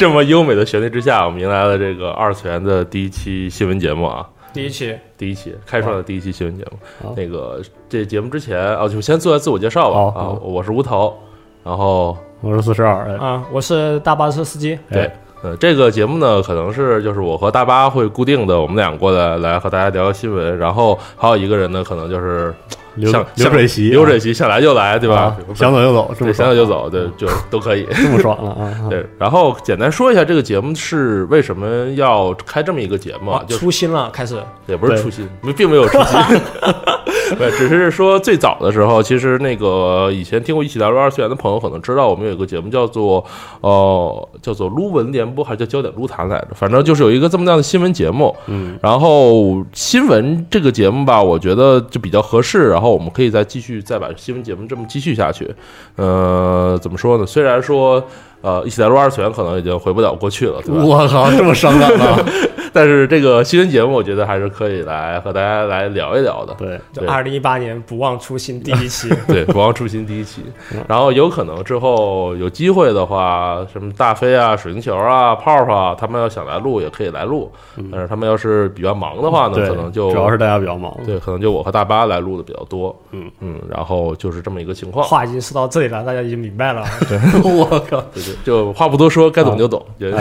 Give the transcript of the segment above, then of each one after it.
在这么优美的旋律之下，我们迎来了这个二次元的第一期新闻节目啊，第一期，第一期开创的第一期新闻节目。那个这节目之前啊，就先做下自我介绍吧。啊，我是吴头，然后我是四十二，哎。啊，我是大巴车司机，对哎，呃，这个节目呢，可能是就是我和大巴会固定的，我们俩过来来和大家聊聊新闻，然后还有一个人呢，可能就是流像流水席，流水席想来就来，对吧啊？想走就走，这对，么爽想走就走，对，就都可以。这么爽了 啊！对，然后简单说一下这个节目是为什么要开这么一个节目啊？就初心了，开始，也不是初心，并没有初心，对，只是说最早的时候，其实那个以前听过一起聊聊二次元的朋友可能知道，我们有一个节目叫做呃叫做撸文联播还是叫焦点撸谈来着，反正就是有一个这么样的新闻节目。嗯，然后新闻这个节目吧，我觉得就比较合适，然后我们可以再继续再把新闻节目这么继续下去。呃，怎么说呢？虽然说呃一起来撸二次元可能已经回不了过去了，对吧？我靠，这么伤感啊！但是这个新闻节目，我觉得还是可以来和大家来聊一聊的。对，二零一八年不忘初心第一期，对，不忘初心第一期嗯，然后有可能之后有机会的话，什么大飞啊、水晶球啊、泡泡啊，他们要想来录也可以来录，但是他们要是比较忙的话呢，可能就主要是大家比较忙，对，可能就我和大巴来录的比较多。嗯嗯，然后就是这么一个情况。话已经说到这里了，大家已经明白了。对我靠，对对，就话不多说，该懂就懂。对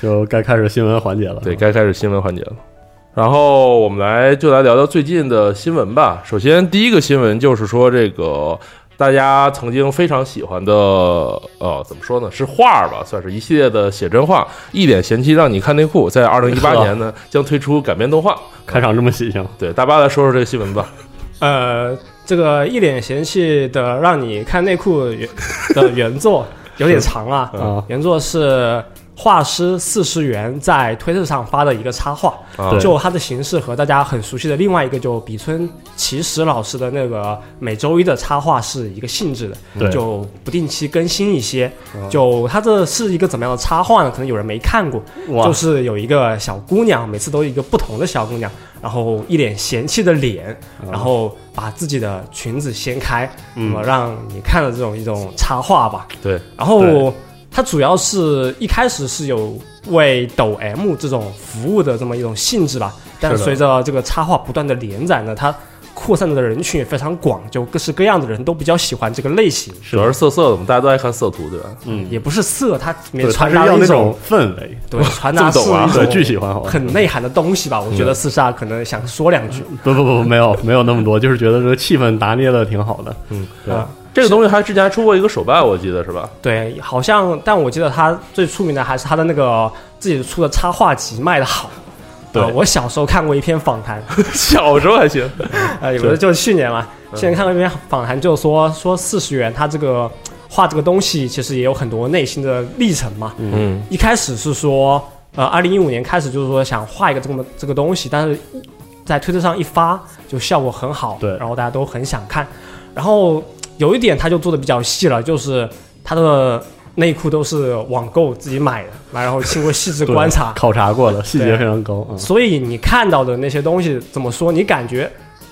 就该开始新闻环节了。对，该开始新闻环节了。然后我们来就来聊聊最近的新闻吧。首先，第一个新闻就是说，这个大家曾经非常喜欢的，呃，怎么说呢？是画儿吧，算是一系列的写真画，《一脸嫌弃让你看内裤》在二零一八 年呢将推出改编动画。开场这么喜庆，对，大巴来说说这个新闻吧。呃，这个一脸嫌弃的让你看内裤原的原作有点长啊，啊原作是画师四十元在推特上发的一个插画，就它的形式和大家很熟悉的另外一个就比村奇石老师的那个每周一的插画是一个性质的，对，就不定期更新一些。啊。就它这是一个怎么样的插画呢？可能有人没看过，哇。就，是有一个小姑娘，每次都一个不同的小姑娘，然后一脸嫌弃的脸，然后把自己的裙子掀开，那么嗯，让你看的这种一种插画吧。对，然后对它主要是一开始是有为抖 M 这种服务的这么一种性质吧，但是随着这个插画不断的连载呢，它扩散的人群也非常广，就各式各样的人都比较喜欢这个类型。主要是色色的嘛，大家都爱看色图，对吧？嗯，也不是色，它里面传达一种种氛围，对传达 是一种巨喜欢，很内涵的东西吧。我觉得四煞可能想说两句。不不不，没有没有那么多，就是觉得这个气氛拿捏的挺好的。嗯，对啊，这个东西还之前还出过一个手办，我记得是吧？对，好像，但我记得他最出名的还是他的那个自己出的插画集卖的好。对呃我小时候看过一篇访谈，小时候还行。呃，有的就是去年嘛，嗯去年看过一篇访谈，就说说四十元，他这个画这个东西其实也有很多内心的历程嘛。嗯一开始是说，呃，二零一五年开始就是说想画一个这么这个东西，但是在推特上一发就效果很好，对然后大家都很想看。然后有一点他就做的比较细了，就是他的内裤都是网购自己买的，然后经过细致观察，考察过的，细节非常高啊。所以你看到的那些东西怎么说？你感觉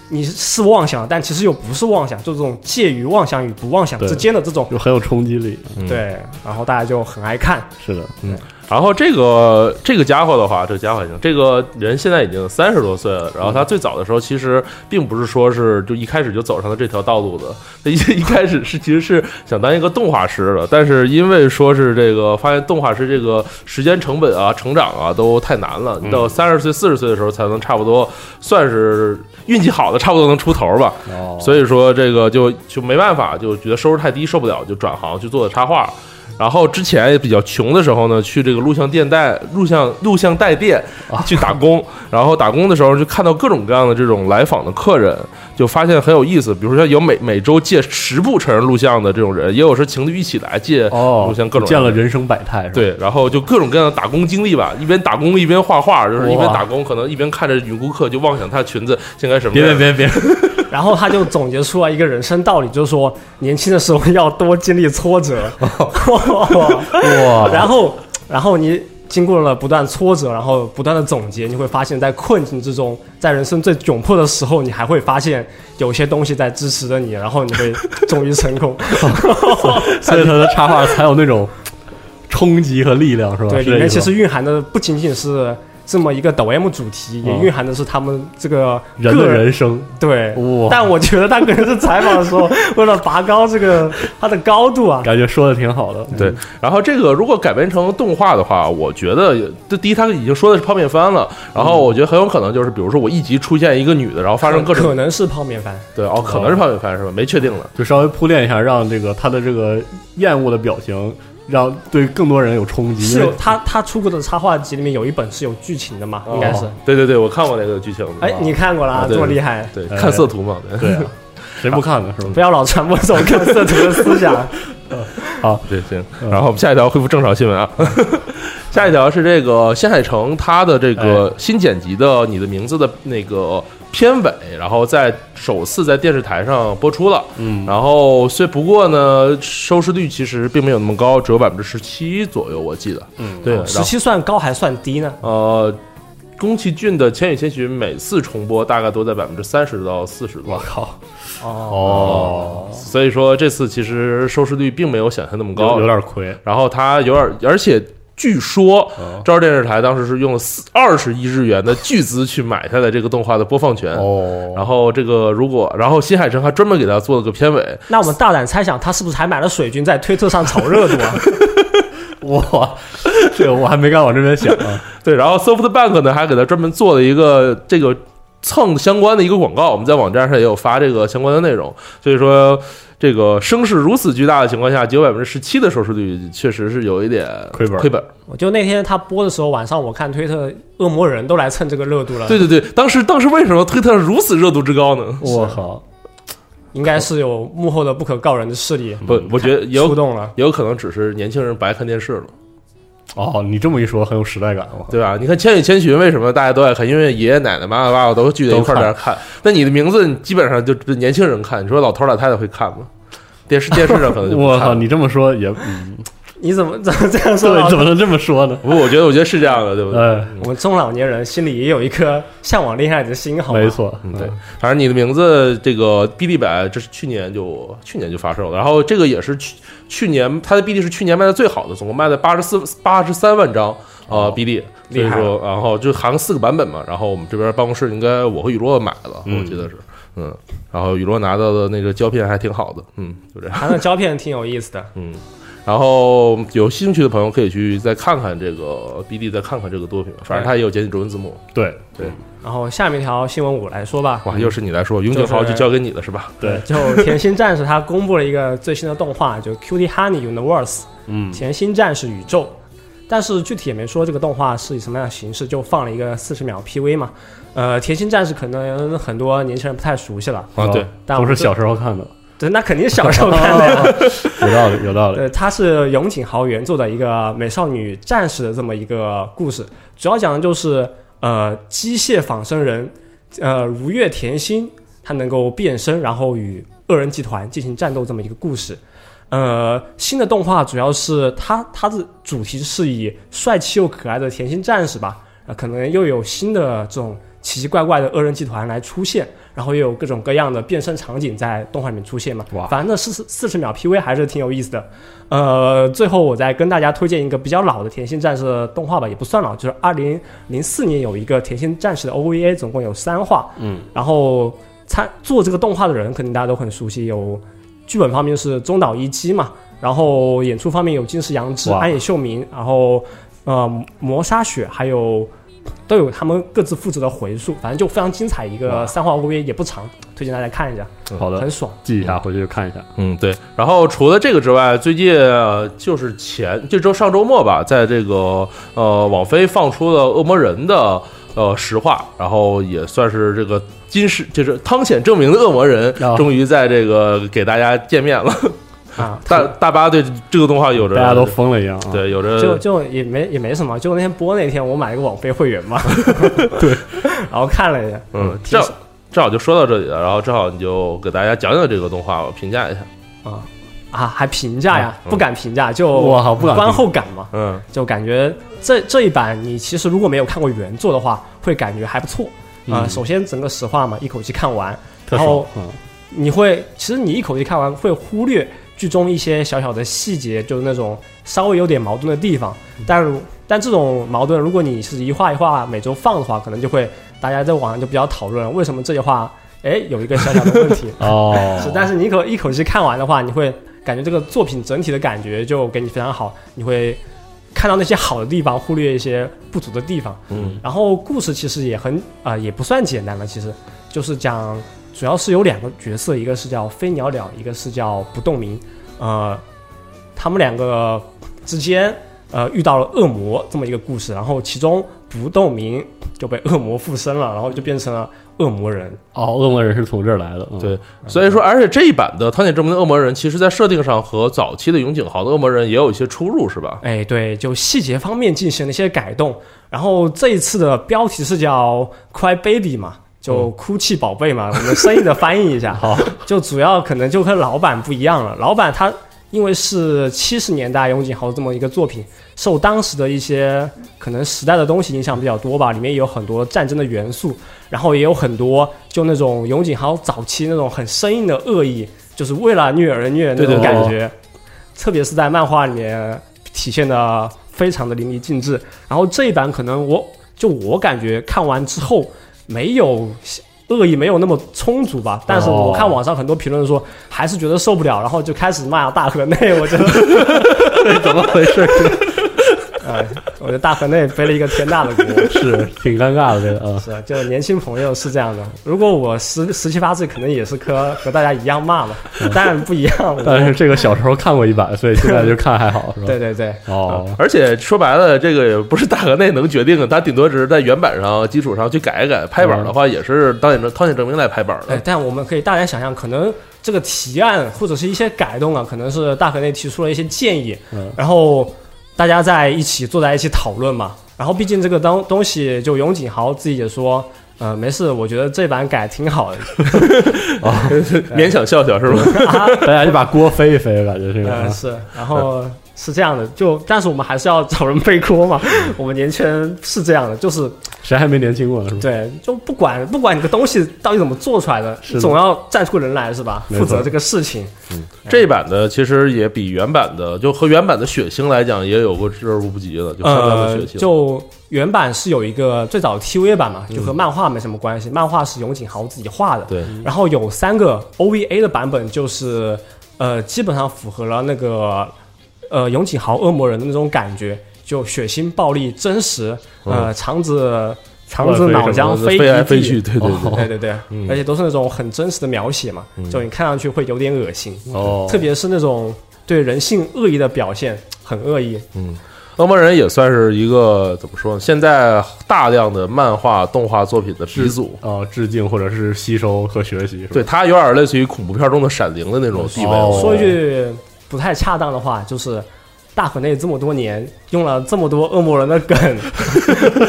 你是妄想，但其实又不是妄想，就这种介于妄想与不妄想之间的这种。就很有冲击力，嗯对，然后大家就很爱看，是的，然后这个这个家伙的话，这个家伙还行，这个人现在已经三十多岁了。然后他最早的时候，其实并不是说是就一开始就走上了这条道路的。他 一一开始是其实是想当一个动画师的，但是因为说是这个发现动画师这个时间成本啊、成长啊都太难了，你到三十岁、四十岁的时候才能差不多算是运气好的，差不多能出头吧。哦，所以说这个就就没办法，就觉得收入太低受不了，就转行去做的插画。然后之前也比较穷的时候呢，去这个录像店带录像录像带店去打工，然后打工的时候就看到各种各样的这种来访的客人，就发现很有意思。比如说有每每周借十部成人录像的这种人，也有是情侣一起来借哦录像各种见了人。生百态，对，然后就各种各样的打工经历吧，一边打工一边画画，就是一边打工，可能一边看着女顾客就妄想她裙子应该什么别。别别别，然后他就总结出来一个人生道理，就是说年轻的时候要多经历挫折，哇，然后然后你经过了不断挫折，然后不断的总结，你会发现在困境之中，在人生最窘迫的时候，你还会发现有些东西在支持着你，然后你会终于成功。所以他的插画才有那种冲击和力量是吧？对，里面其实蕴含的不仅仅是这么一个抖 M 主题，也哦蕴含的是他们这个人的人生对。哇，但我觉得他可能是采访的时候，为了拔高这个它的高度啊，感觉说的挺好的。对，然后这个如果改编成动画的话，我觉得这第一他已经说的是泡面番了，然后我觉得很有可能就是比如说我一集出现一个女的，然后发生各种可能是泡面番。对哦，可能是泡面番是吧？没确定了。就稍微铺垫一下，让这个他的这个厌恶的表情，让对更多人有冲击。是有他他出过的插画集里面有一本是有剧情的嘛，应该是。对对对，我看过那个剧情。哎，你看过了啊，这么厉害，对哎看色图嘛？对对啊，谁不看呢？是吧？不要老传播这种看色图的思想。好对行。然后我们下一条恢复正常新闻啊。下一条是这个新海诚他的这个新剪辑的《你的名字》的那个片尾，然后在首次在电视台上播出了。嗯，然后虽不过呢，收视率其实并没有那么高，只有百分之十七左右，我记得。嗯对，十七算高还算低呢？呃，宫崎骏的《千与千寻》每次重播大概都在百分之三十到四十多，我靠，哦，哦，所以说这次其实收视率并没有想象那么高有有。点亏。然后它有点，而且据说哦朝日电视台当时是用了四二十亿日元的巨资去买下来这个动画的播放权。哦，然后这个如果，然后新海诚还专门给他做了个片尾，那我们大胆猜想，他是不是还买了水军在推特上炒热度啊？哇，这个我还没敢往这边想啊。对，然后 SoftBank 呢还给他专门做了一个这个蹭相关的一个广告，我们在网站上也有发这个相关的内容。所以说，这个声势如此巨大的情况下，只有百分之十七的收视率，确实是有一点亏本亏本。我就那天他播的时候，晚上我看推特，恶魔人都来蹭这个热度了。对对对，当时当时为什么推特如此热度之高呢？我靠，应该是有幕后的不可告人的势力不，我觉得也有触动了。也有可能只是年轻人不爱看电视了，哦，你这么一说，很有时代感。了对吧？你看《千与千寻》为什么大家都爱看？因为爷爷奶奶、妈妈爸爸都聚在一块儿在那看。那你的名字基本上就年轻人看，你说老头老太太会看吗？电视电视上可能 我靠，你这么说也，嗯，你怎么怎么 这样说对，怎么能这么说呢？不，我觉得我觉得是这样的，对不对？哎，我们中老年人心里也有一颗向往恋爱的心，好吗？没错，嗯，对，反正你的名字这个 BD 版，这是去年就去年就发售了，然后这个也是去去年它的 BD 是去年卖的最好的，总共卖了八十四八十三万张呃 BD，所以说然后就含四个版本嘛，然后我们这边办公室应该我和雨落买了，嗯我记得是，嗯，然后雨落拿到的那个胶片还挺好的，嗯，就这样，他那胶片挺有意思的。嗯。然后有兴趣的朋友可以去再看看这个 BD，再看看这个作品，反正它也有简体中文字幕。对。对，然后下面一条新闻我来说吧，哇，又是你来说，永久号就交给你了是吧？对，就甜心战士它公布了一个最新的动画，就 Cutie Honey Universe 嗯，甜心战士宇宙，但是具体也没说这个动画是以什么样的形式，就放了一个四十秒 PV 嘛。呃，甜心战士可能很多年轻人不太熟悉了，啊，对，但我是小时候看的，对，那肯定是小时候 看的。有道理，有道理。对，它是永井豪原作的一个美少女战士的这么一个故事，主要讲的就是呃机械仿生人呃如月甜心，她能够变身，然后与恶人集团进行战斗这么一个故事。呃，新的动画主要是它它的主题是以帅气又可爱的甜心战士吧，啊、可能又有新的这种奇奇怪怪的恶人集团来出现，然后又有各种各样的变身场景在动画里面出现嘛。哇反正那四十四十秒 PV 还是挺有意思的。呃，最后我再跟大家推荐一个比较老的甜心战士的动画吧，也不算老，就是二零零四年有一个甜心战士的 OVA，总共有三话。嗯，然后参做这个动画的人肯定大家都很熟悉，有剧本方面是中岛一基嘛，然后演出方面有金石阳之、哇安野秀明，然后呃磨砂雪，还有都有他们各自负责的回溯，反正就非常精彩一个三话 OVA，也不长，推荐大家看一下，好的很，爽。记一下，回去看一下。嗯，对。然后除了这个之外，最近呃就是前这周上周末吧，在这个呃网飞放出了《恶魔人》的呃实话，然后也算是这个今世就是汤显证明的恶魔人，啊终于在这个给大家见面了。啊，大大巴对这个动画有着大家都疯了一样啊！，对有着就就也没也没什么，就那天播那天我买了个网飞会员嘛，对，然后看了一下，嗯，挺正好正好就说到这里了，然后正好你就给大家讲讲这个动画我，评价一下。啊啊还评价呀，嗯不敢评价，就哇好不敢观后感嘛，嗯就感觉这这一版你其实如果没有看过原作的话，会感觉还不错啊、嗯首先整个实话嘛，一口气看完，然后。嗯，你会其实你一口气看完会忽略剧中一些小小的细节，就是那种稍微有点矛盾的地方。但如但这种矛盾，如果你是一画一画每周放的话，可能就会大家在网上就比较讨论为什么这些话哎有一个小小的问题。哦，是，但是你一口一口气看完的话，你会感觉这个作品整体的感觉就给你非常好，你会看到那些好的地方，忽略一些不足的地方。嗯然后故事其实也很啊、也不算简单了，其实就是讲主要是有两个角色，一个是叫飞鸟鸟，一个是叫不动明，呃，他们两个之间呃遇到了恶魔这么一个故事，然后其中不动明就被恶魔附身了，然后就变成了恶魔人。哦，恶魔人是从这儿来的，嗯对，所以说，而且这一版的《汤浅证明的恶魔人》，其实在设定上和早期的永井豪的恶魔人也有一些出入，是吧？哎，对，就细节方面进行了一些改动。然后这一次的标题是叫 “Cry Baby” 嘛，就哭泣宝贝嘛，我们生硬的翻译一下。好，就主要可能就和老版不一样了。老版他因为是七十年代永井豪这么一个作品，受当时的一些可能时代的东西影响比较多吧，里面也有很多战争的元素，然后也有很多就那种永井豪早期那种很生硬的恶意，就是为了虐而虐那种对对对感觉，特别是在漫画里面体现的非常的淋漓尽致。然后这一版可能我就我感觉看完之后没有恶意没有那么充足吧，但是我看网上很多评论说还是觉得受不了，然后就开始骂大河内，我觉得，怎么回事？哎，我觉得大河内背了一个天大的锅。是挺尴尬的，这个啊，是，就年轻朋友是这样的。如果我十十七八岁，可能也是和和大家一样骂嘛，当然不一样。但是这个小时候看过一版，所以现在就看还好，是吧？对对对，哦，而且说白了，这个也不是大河内能决定的，他顶多只是在原版上基础上去改一改。拍板的话，也是当年汤浅证明来拍板哎的。，但我们可以大胆想象，可能这个提案或者是一些改动啊，可能是大河内提出了一些建议，嗯然后大家在一起坐在一起讨论嘛。然后毕竟这个东东西，就永井豪自己也说，呃，没事，我觉得这版改挺好的。勉强笑笑是吧？大家就把锅飞一飞，感觉这个呃，啊是，然后是这样的，就但是我们还是要找人背锅嘛。我们年轻人是这样的，就是谁还没年轻过呢？是吧？对，就不管不管你个东西到底怎么做出来的，总要站出人来是吧？负责这个事情。嗯这一版的其实也比原版的，就和原版的血腥来讲，也有过之而无不及的，就相当的呃血，腥。就原版是有一个最早的 TV 版嘛，就和漫画没什么关系，漫画是永井豪自己画的。对，然后有三个 OVA 的版本，就是呃，基本上符合了那个呃永井豪恶魔人的那种感觉，就血腥、暴力、真实，呃，肠子肠子脑浆飞飞来飞去，对对对。哦对对而且都是那种很真实的描写嘛，嗯就你看上去会有点恶心，哦，特别是那种对人性恶意的表现，很恶意。嗯，恶魔人也算是一个怎么说呢？现在大量的漫画、动画作品的鼻祖。啊，致敬或者是吸收和学习，对，他有点类似于恐怖片中的闪灵的那种地位。哦说一句不太恰当的话，就是大河内这么多年用了这么多恶魔人的梗，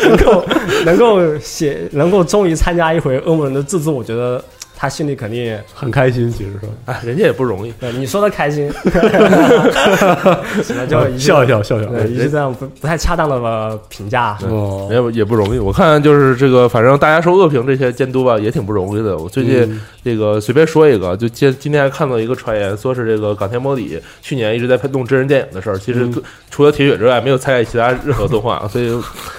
能够能够写，能够终于参加一回恶魔人的制作，我觉得他心里肯定，很开心，其实是吧哎，人家也不容易。对你说的开心，行了，就一句笑一笑笑笑，对，一句这样不不太恰当的呃评价。哦，也也不容易，我看就是这个，反正大家受恶评这些监督吧，也挺不容易的。我最近嗯这个随便说一个，就今今天还看到一个传言，说是这个冈田摸底去年一直在拍弄真人电影的事儿，其实嗯除了铁血之外，没有参与其他任何动画，所以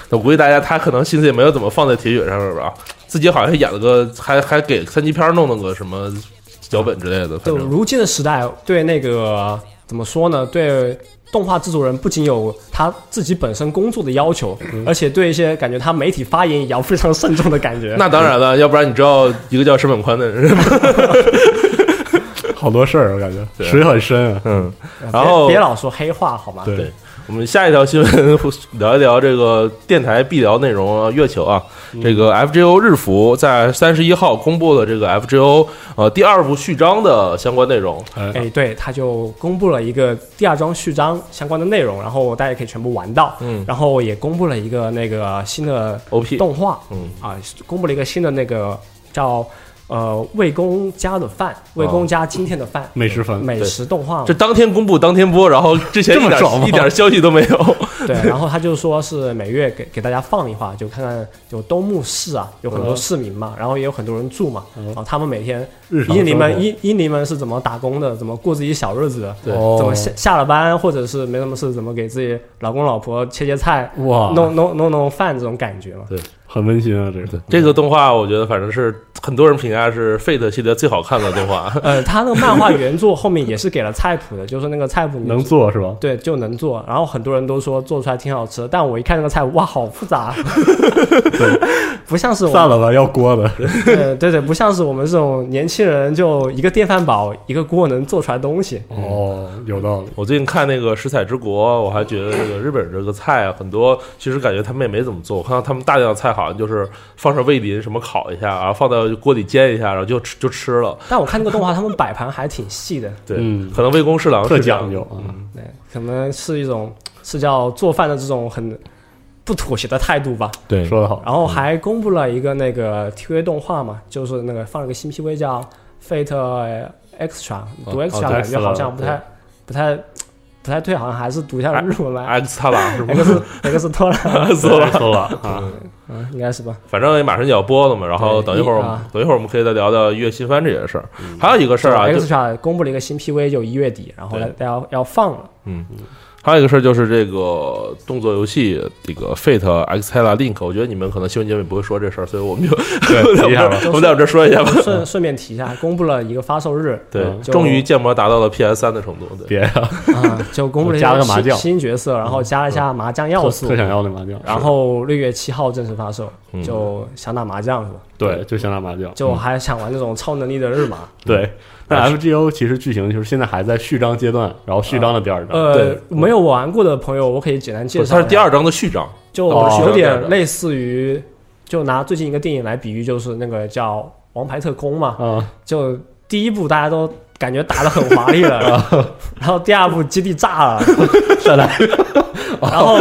我估计大家他可能心思也没有怎么放在铁血上面吧。自己好像演了个，还还给三级片弄了个什么脚本之类的，就如今的时代，对那个怎么说呢？对动画制作人不仅有他自己本身工作的要求，而且对一些感觉他媒体发言也要非常慎重的感觉。那当然了，要不然你知道一个叫石本宽的人吗？好多事儿，我感觉对水很深啊。嗯，然后别老说黑话好吗？对对我们下一条新闻聊一聊这个电台必聊内容啊，月球啊，这个 FGO 日服在三十一号公布了这个 FGO 呃第二部序章的相关内容。哎，哎，对，他就公布了一个第二章序章相关的内容，然后大家可以全部玩到。嗯。然后也公布了一个那个新的，OP，动画。嗯。啊，公布了一个新的那个叫呃魏公家的饭，魏公家今天的饭，美食饭美食动画嘛。这当天公布当天播，然后 之前一这么爽吗？点一点消息都没有。对，然后他就说是每月给给大家放一话，就看看就东木市啊，有很多市民嘛，然后也有很多人住嘛，然后他们每天日常英灵们英英灵们是怎么打工的，怎么过自己小日子的，对哦怎么下下了班或者是没什么事，怎么给自己老公老婆切切菜，哇，弄弄弄弄饭这种感觉嘛。对很温馨啊，这个这个动画我觉得反正是很多人评价是 Fate 系列最好看的动画。呃，他那个漫画原作后面也是给了菜谱的，就是那个菜谱能做是吧？对，就能做。然后很多人都说做出来挺好吃的，但我一看那个菜，哇，好复杂，不像是我散了吧，要锅的。对对对，不像是我们这种年轻人，就一个电饭煲一个锅能做出来东西。哦，有道理。我最近看那个《食彩之国》，我还觉得这个日本这个菜啊，很多其实感觉他们也没怎么做。我看到他们大量的菜好像就是放上味淋什么烤一下，然后放到锅里煎一下，然后就吃就吃了。但我看那个动画，他们摆盘还挺细的，对，嗯可能魏公侍郎特是讲究啊。对，可能是一种是叫做饭的这种很不妥协的态度吧。对说得好。然后还公布了一个那个 TV 动画嘛，就是那个放了个新 PV 叫 Fate Extra，读哦 Extra 哦感觉好像不太不太不太对，好像还是读一下日文吧。X 塔拉是吗？X X 托拉，搜 了搜了啊，嗯，应该是吧。反正也马上就要播了嘛，然后等一会儿等一会儿我们可以再聊聊一月新番这件事儿。还有一个事儿啊，就 Extra 公布了一个新 PV，就一月底，然后对来要要放了。还有一个事儿就是这个动作游戏这个 Fate X t e l a Link，我觉得你们可能新闻节目也不会说这事儿，所以我们就对，提一下吧。我们在我这儿说一下吧。顺顺便提一下，公布了一个发售日对，终于建模达到了 PS 三的程度。对，别呀，啊，就 公布了一新加了个麻将新角色，然后加了一下麻将要素特，想要的麻将。然后六月七号正式发售，嗯就想打麻将是吧？对，就想打麻将。就还想玩那种超能力的日麻。对，那 FGO 其实剧情就是现在还在序章阶段，然后序章的第二章。呃对，没有玩过的朋友，我可以简单介绍。它是第，二章的序章。就哦有点类似于，就拿最近一个电影来比喻，就是那个叫《王牌特工》嘛。嗯，就第一部大家都感觉打的很华丽了，然后第二部基地炸了，再来。然后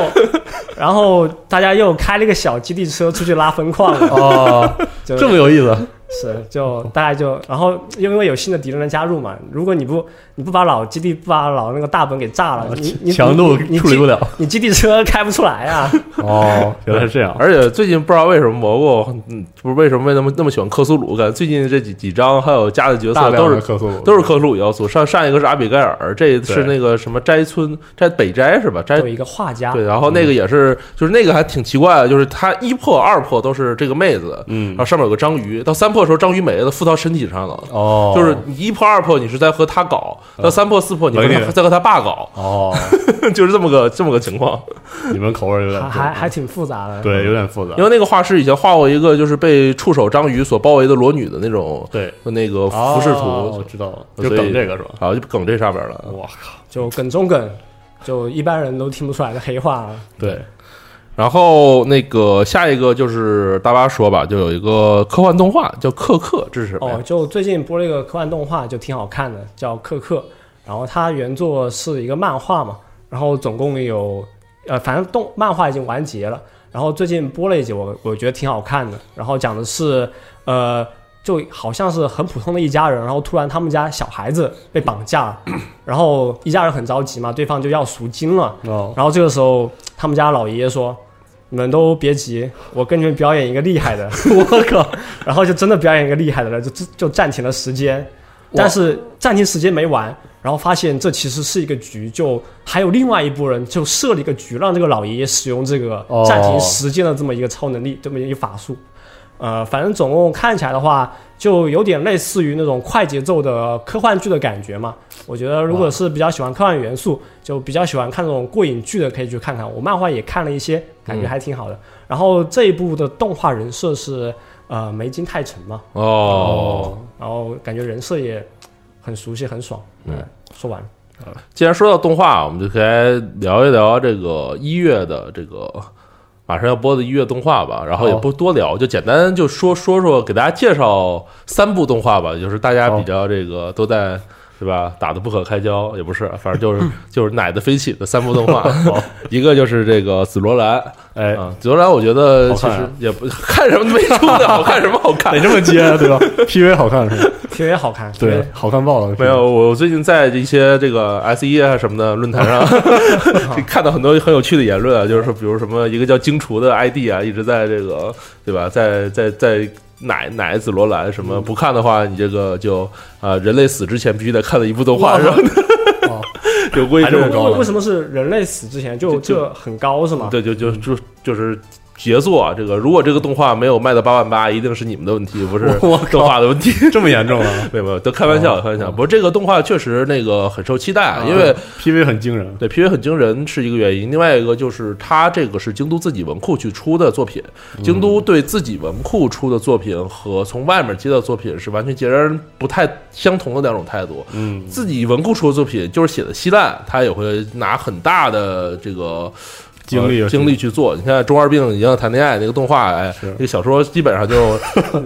然后大家又开了一个小基地车出去拉分矿了，哦，这么有意思。是就大家就然后因为有新的敌人的加入嘛，如果你不你不把老基地不把老那个大本给炸了，你你强度你处理不了。你基地车开不出来啊。哦，原来是这样。而且最近不知道为什么蘑菇，嗯，不是为什么那么那么喜欢克苏鲁，感觉最近这几几章还有加的角色都是的克苏鲁都是克苏鲁要素。上上一个是阿比盖尔，这是那个什么斋村斋北斋是吧？斋有一个画家，对，然后那个也是，就是那个还挺奇怪的，就是他一破二破都是这个妹子，嗯然后上面有个章鱼，到三破的时候章鱼没了，附到身体上了。哦，就是你一破二破，你是在和他搞；到三破四破，你在和他爸搞，哦，就是这么个这么个情况。你们口味有点还还还挺复杂的。对，有点复杂因。为那个画师以前画过一个，就是被触手章鱼所包围的裸女的那种对，那个服饰图，哦我知道了，就梗这个是吧？啊就梗这上面了。我靠，就梗中梗，就一般人都听不出来的黑话。对，然后那个下一个就是大巴说吧，就有一个科幻动画叫《克克》，这是什么哦，？就最近播了一个科幻动画，就挺好看的，叫《克克》。然后它原作是一个漫画嘛，然后总共有，呃，反正动漫画已经完结了。然后最近播了一集，我我觉得挺好看的。然后讲的是，呃，就好像是很普通的一家人，然后突然他们家小孩子被绑架了，然后一家人很着急嘛，对方就要赎金了。哦，然后这个时候，他们家老爷爷说：“你们都别急，我跟你们表演一个厉害的。”我靠！然后就真的表演一个厉害的了，就就就暂停了时间。但是暂停时间没完，然后发现这其实是一个局，就还有另外一拨人就设了一个局，让这个老爷爷使用这个哦暂停时间的这么一个超能力，这么一个法术。呃，反正总共看起来的话，就有点类似于那种快节奏的科幻剧的感觉嘛。我觉得如果是比较喜欢科幻元素，就比较喜欢看那种过瘾剧的，可以去看看。我漫画也看了一些，感觉还挺好的。然后这一部的动画人设是呃梅津泰臣嘛，哦，然后感觉人设也很熟悉，很爽。嗯，说完了。既然说到动画，我们就可以来聊一聊这个一月的这个马上要播的一月动画吧。然后也不多聊，就简单就说说说，给大家介绍三部动画吧，就是大家比较这个都在对吧？打得不可开交也不是，反正就是就是奶的飞起的三部动画，一个就是这个紫罗兰哎，啊，紫罗兰我觉得其实也不看什么没出的好看什么好看 得。这么接对吧？PV 好看是吧？？PV 好看，对，好看爆了。没有，我最近在一些这个 S 一啊什么的论坛上 看到很多很有趣的言论啊，就是说，比如什么一个叫荆厨的 ID 啊，一直在这个对吧，在在在奶奶紫罗兰什么不看的话，你这个就啊、人类死之前必须得看的一部动画，哇然后哦 有规还这么，高为为什么是人类死之前就就就这很高是吗？对，就就就就是。杰作啊，这个如果这个动画没有卖到八万八，一定是你们的问题，不是我动画的问题。这么严重啊没有没有，都开玩笑，开玩笑。不过这个动画确实那个很受期待啊，因为？PV 很惊人，对 PV 很惊人是一个原因，另外一个就是它这个是京都自己文库去出的作品，京都对自己文库出的作品和从外面接到作品是完全截然不太相同的两种态度。嗯，自己文库出的作品就是写的稀烂，他也会拿很大的这个。精力呃精力去做，你看中二病已经谈恋爱那个动画，哎，是那个小说基本上就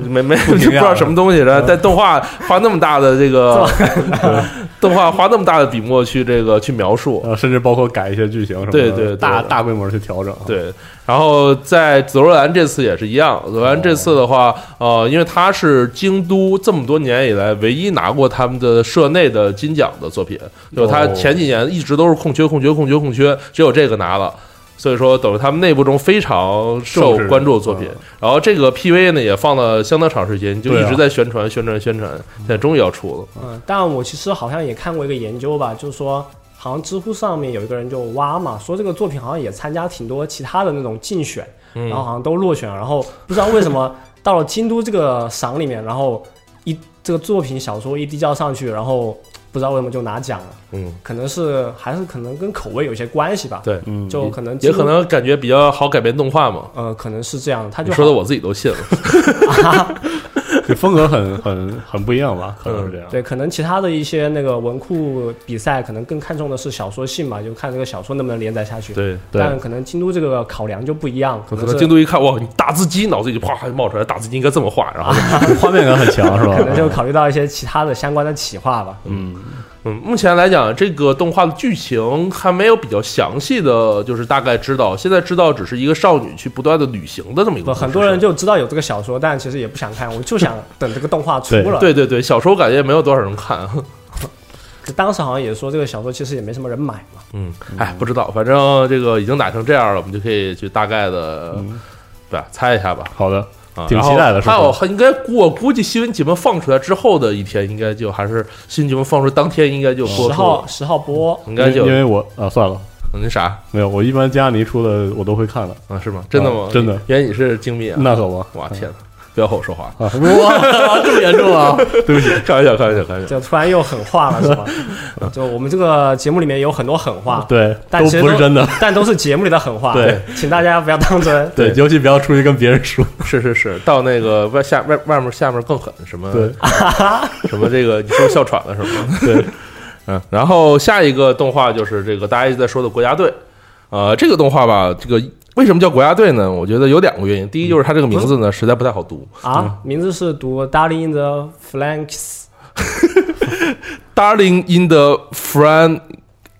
没没就 不知道什么东西，然后在动画花那么大的这个 动画花那么大的笔墨去这个去描述，呃，甚至包括改一些剧情什么的，对对对大大规模去调整。对，然后在紫罗兰这次也是一样，紫罗兰这次的话，呃，因为它是京都这么多年以来唯一拿过他们的社内的金奖的作品，就是它哦前几年一直都是空缺、空缺、空缺、空缺，只有这个拿了。所以说，等于他们内部中非常受关注的作品，然后这个 PV 呢也放了相当长时间，就一直在宣传、宣传、宣传，现在终于要出了。嗯，但我其实好像也看过一个研究吧，就是说，好像知乎上面有一个人就挖嘛，说这个作品好像也参加挺多其他的那种竞选，嗯。然后好像都落选，然后不知道为什么到了京都这个赏里面，然后一这个作品小说一递交上去，然后不知道为什么就拿奖了，嗯，可能是还是可能跟口味有些关系吧，对，嗯，就可能也可能感觉比较好改编动画嘛。呃可能是这样，他就说的我自己都信了。这 风格很很很不一样吧？可能是这样。对，可能其他的一些那个文库比赛，可能更看重的是小说性嘛，就看这个小说能不能连载下去。对，对但可能京都这个考量就不一样，可可能京都一看，哇，你打字机脑子里就啪就冒出来，打字机应该这么画，然后画面感很强，是吧？可能就考虑到一些其他的相关的企划吧。嗯，嗯，目前来讲，这个动画的剧情还没有比较详细的，就是大概知道。现在知道只是一个少女去不断的旅行的这么一个。很多人就知道有这个小说，但其实也不想看，我就想等这个动画出了。对对对，小说感觉也没有多少人看。可当时好像也说这个小说其实也没什么人买嘛。嗯，哎，不知道，反正这个已经打成这样了，我们就可以去大概的，对吧？猜一下吧。好的，啊，挺期待的是吧还有，应该估我估计新闻节目放出来之后的一天，应该就还是新闻节目放出当天，应该就播十号，十号播，应该就因为我啊，算了，那啥没有，我一般加尼出的我都会看的，啊？是吗？真的吗？啊真的原来你是精密啊！那可不。哇天哪！不要和我说话，啊！哇，这么严重啊！对不起，开玩笑，开玩笑，开玩笑。就突然又狠话了，是吧？就我们这个节目里面有很多狠话，对，都但其实都不是真的。但都是节目里的狠话，对，请大家不要当真。对，尤其不要出去跟别人说。是是是，到那个外下外外面下面更狠，什么对，什么这个，你说哮喘了是吗？对，嗯，然后下一个动画就是这个大家一直在说的国家队，呃，这个动画吧，这个为什么叫国家队呢？我觉得有两个原因，第一就是它这个名字呢实在不太好读。啊，名字是读 Darling in the Flanks，，Darling in the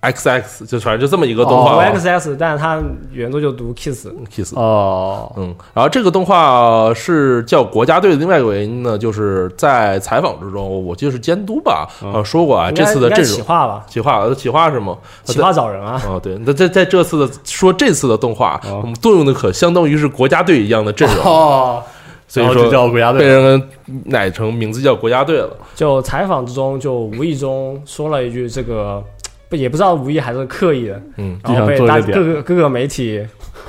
XX，就反正就这么一个动画读吧 XS，但是它原作就读 Kiss。，Kiss。哦，嗯，然后这个动画是叫国家队的另外一个原因呢，就是在采访之中，我记得是监督吧，啊说过啊，这次的阵容企划吧，企划呃企划是吗？企划找人啊，哦，对，那在在这次的说这次的动画，哦我们动用的可相当于是国家队一样的阵容，哦，所以然后就说叫国家队。被人奶成名字叫国家队了。就采访之中就无意中说了一句这个，不也不知道无意还是刻意的，嗯，然后被大各个各个媒体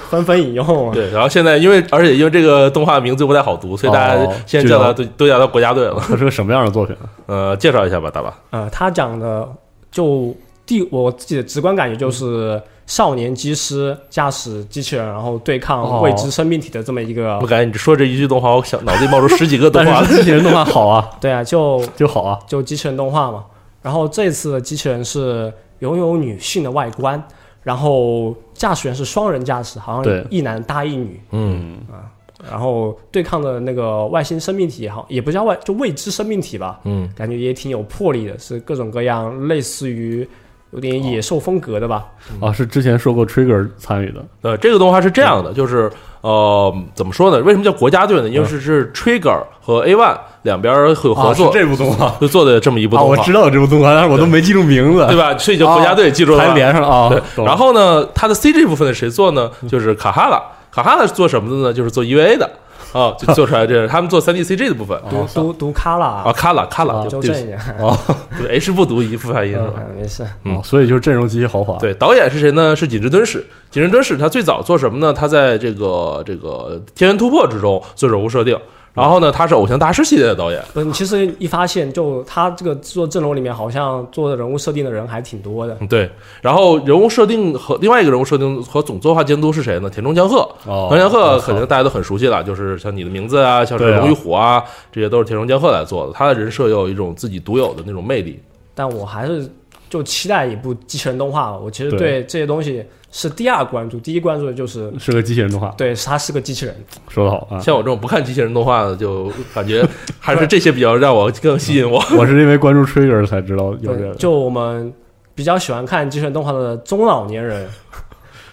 纷纷引用。对。然后现在因为而且因为这个动画名字不太好读，所以大家哦现在叫它都都叫它国家队了。它是个什么样的作品？呃，介绍一下吧，大巴。呃，他讲的就第我自己的直观感觉就是少年机师驾驶机器人，然后对抗哦未知生命体的这么一个我，感觉你说这一句动画，我想脑子里冒出十几个动画。机器人动画好啊，对啊，就就好啊。就机器人动画嘛。然后这次的机器人是拥有女性的外观，然后驾驶员是双人驾驶，好像一男搭一女。嗯，然后对抗的那个外星生命体也好，也不叫外，就未知生命体吧，嗯，感觉也挺有魄力的，是各种各样类似于有点野兽风格的吧。啊，是之前说过 Trigger 参与的，呃，这个动画是这样的，就是呃，怎么说呢？为什么叫国家队呢？因为是是 Trigger 和 A One 两边会有合作，啊这部动画就做的这么一部啊，动画，我知道有这部动画，但是我都没记住名字，对吧？所以叫国家队记住了还连上了啊对。，然后呢，它的 CG 部分的谁做呢？就是卡哈拉，卡哈拉是做什么的呢？就是做 EVA 的啊，就做出来这个，他们做三 D CG 的部分读读读卡拉啊，，卡拉卡拉，啊对对不起纠正一下，哦 对 H 不读一复发音是吧？嗯，没事。嗯哦，所以就是阵容极其豪华。对，导演是谁呢？是井之敦史。井之敦史他最早做什么呢？他在这个这个《天元突破》之中做人物设定，然后呢，他是偶像大师系列的导演。不，其实一发现，就他这个制作阵容里面，好像做的人物设定的人还挺多的。嗯，对。然后人物设定和另外一个人物设定和总作画监督是谁呢？田中江鹤。哦，田中江鹤我操肯定大家都很熟悉了，就是像你的名字啊，像龙与虎啊，这些都是田中江鹤来做的。他的人设有一种自己独有的那种魅力。但我还是就期待一部机器人动画。我其实对对这些东西是第二关注，第一关注的就是是个机器人动画，对他是个机器人。说的好啊。像我这种不看机器人动画的，就感觉 还是这些比较让我更吸引我。我是因为关注 Trigger 才知道有这个。就我们比较喜欢看机器人动画的中老年人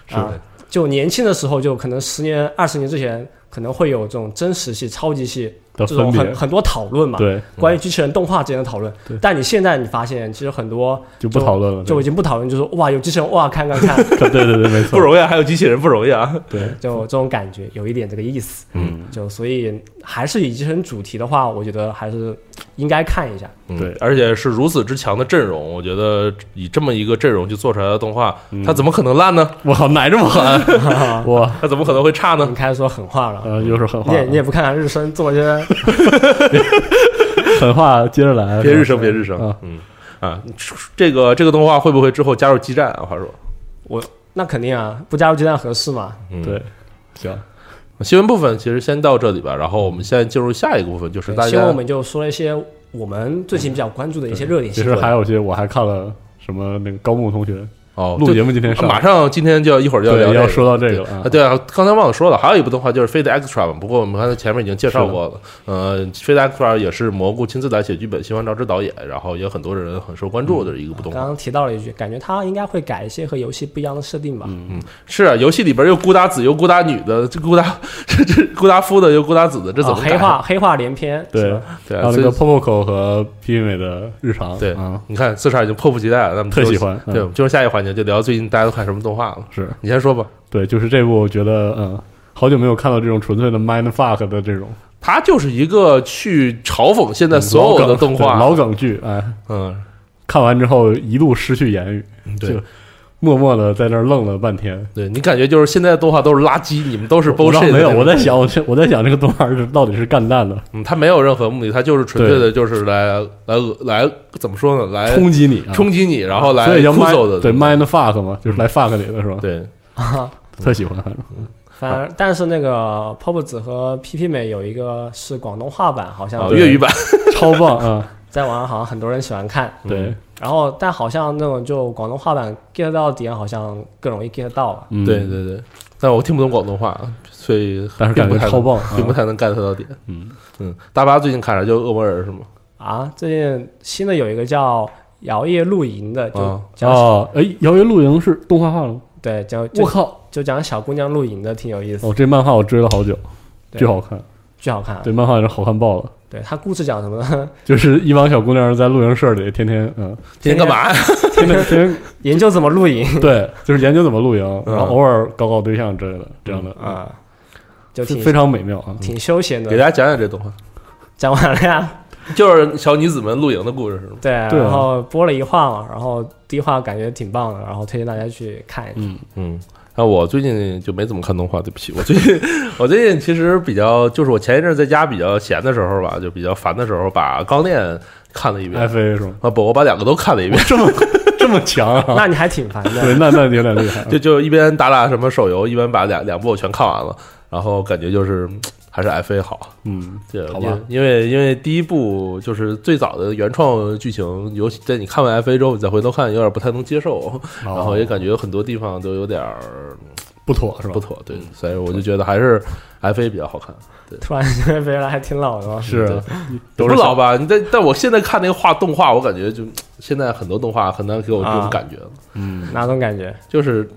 是啊，就年轻的时候，就可能十年、二十年之前，可能会有这种真实系、超级系的这种，很很多讨论嘛。对，关于机器人动画之间的讨论对，但你现在你发现，其实很多就不讨论了。就已经不讨论，就是哇有机器人哇看看看，对 对对对，没错，不容易啊，还有机器人不容易啊。对，就这种感觉，有一点这个意思。嗯，就所以还是以机器人主题的话，我觉得还是应该看一下。嗯对而且是如此之强的阵容，我觉得以这么一个阵容去做出来的动画，嗯它怎么可能烂呢？我靠，奶这么狠，哇，它怎么可能会差呢你？开始说狠话了，呃，又是狠话你也，你也不看看日升做一些 狠话接着来，别日升，别日升啊，嗯。啊，这个这个动画会不会之后加入基站啊？话说，我那肯定啊，不加入激战合适嘛。嗯，对，行，新闻部分其实先到这里吧，然后我们现在进入下一个部分，就是大家新闻我们就说了一些我们最近比较关注的一些热点其新闻。实还有些我还看了什么那个高木同学哦，录节目今天上，马上今天就要一会儿就要聊，这个要说到这个了啊，啊，对啊，刚才忘了说了，还有一部动画就是《Fate Extra》嘛，不过我们刚才前面已经介绍过了。呃，《Fate Extra》也是蘑菇亲自来写剧本，新垣昭之导演，然后也有很多人很受关注的一个部动画。刚刚提到了一句，感觉他应该会改一些和游戏不一样的设定吧。嗯嗯，是啊，游戏里边又孤打子又孤打女的，这孤打这这孤打夫的又孤打子的，这怎哦么改黑化黑化连篇，对 对啊，那个 Popoco 和 P 美的日常，对啊，你看四十已经迫不及待了，那么特喜欢，嗯对，就是下一个环节就聊最近大家都看什么动画了。是你先说吧，对，就是这部，我觉得嗯，好久没有看到这种纯粹的 mind fuck 的这种它就是一个去嘲讽现在所有的动画，嗯老梗剧，哎，嗯，看完之后一度失去言语，对就默默的在那儿愣了半天。对，你感觉就是现在的动画都是垃圾，你们都是我倒 bullshit 没有，我在想，我在我在想这个动画是到底是干蛋的，嗯，他没有任何目的，他就是纯粹的，就是来来来怎么说呢？来冲击你，啊冲击你，然后来所以叫 mind 的，对 mind fuck 嘛，就是来 fuck 你的是吧？对，啊。特喜欢，反正但是那个 Pop 子和 PP 美有一个是广东话版，好像粤语版，超棒啊！在网上好像很多人喜欢看。对，然后，但好像那种就广东话版 get 到的点好像更容易 get 到吧。嗯对对对，但我听不懂广东话，所以但是感并不太能觉超棒，啊 并不太能 get 到点。嗯嗯，大巴最近看啥？就恶魔人是吗？啊，最近新的有一个叫摇曳露营的，就啊哎，摇曳露营是动画化了吗？对，就就我靠！就讲小姑娘露营的，挺有意思，哦，这漫画我追了好久，巨好看。巨好看啊。对，漫画也是好看爆了。对，它故事讲什么呢？就是一帮小姑娘在露营社里，天天嗯，天天干嘛？天天天天 研究怎么露营对，就是研究怎么露营，嗯然后偶尔搞搞对象之类的，这样的啊，啊，就挺非常美妙啊。挺休闲的。给大家讲讲这动画，讲完了呀，就是小女子们露营的故事是吗？对，然后播了一话嘛，然后第一话感觉挺棒的，然后推荐大家去看一下。嗯，嗯，那我最近就没怎么看动画，对不起，我最近我最近其实比较，就是我前一阵在家比较闲的时候吧，就比较烦的时候，把《钢炼》看了一遍。F A 是吗？啊不，我把两个都看了一遍，这么 这么强啊？那你还挺烦的对，的，那那有点厉害啊。就就一边打打什么手游，一边把两两部我全看完了，然后感觉就是嗯还是 F A 好。嗯，对，好吧因为因为第一部就是最早的原创剧情，尤其在你看完 F A 之后，你再回头看，有点不太能接受，然后也感觉有很多地方都有点儿不不妥是吧？不妥，对，所以我就觉得还是 F A 比较好看。对 突然觉得别人还挺老的嘛。是 都是不老吧？你但但我现在看那个画动画，我感觉就现在很多动画很难给我这种啊感觉了，嗯，哪种感觉？就是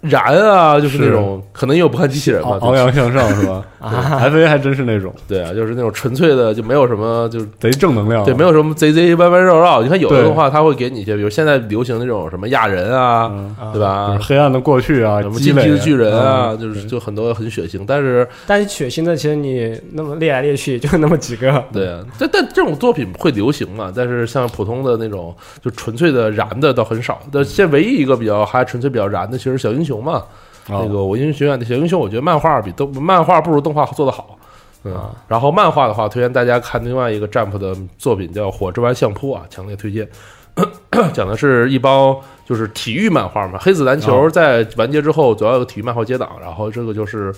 燃啊，就是那种可能因为我不看机器人嘛，昂扬向上是吧？F A 还真是那种对啊，就是那种纯粹的，就没有什么就是贼正能量，对，没有什么贼贼弯弯绕绕。你看有的对动画，它会给你一些，比如现在流行那种什么亚人啊，对？吧就是？黑暗的过去啊，什么进击的巨人啊，嗯就是就很多很血腥，但是但是血腥的，其实你那么列来列去，就那么几个。对啊，但但这种作品会流行嘛？但是像普通的那种就纯粹的燃的倒很少。但现在唯一一个比较还纯粹比较燃的，其实小英雄嘛。那哦个我英雄学院的小英雄，我觉得漫画比动漫画不如动画做得好。嗯啊，然后漫画的话，推荐大家看另外一个 Jump 的作品叫《火之丸相扑》啊，强烈推荐。讲的是一帮就是体育漫画嘛，黑子篮球哦在完结之后，主要有个体育漫画接档，然后这个就是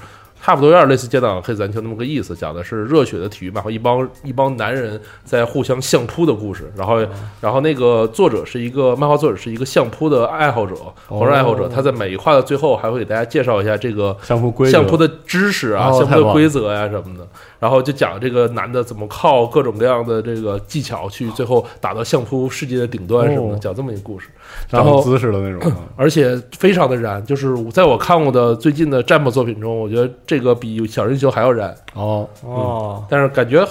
差不多有点类似接档黑子篮球那么个意思，讲的是热血的体育漫画，一帮一帮男人在互相相扑的故事。然后，然后那个作者是一个漫画作者是一个相扑的爱好者，狂热爱好者，他在每一话的最后还会给大家介绍一下这个相扑规则相扑的知识啊，相扑的规则呀、什么的，然后就讲这个男的怎么靠各种各样的这个技巧去最后打到相扑世界的顶端什么的，哦讲这么一个故事。然后姿势的那种，而且非常的燃，就是在我看过的最近的战报作品中，我觉得这个比小人球还要燃，哦，哦，但是感觉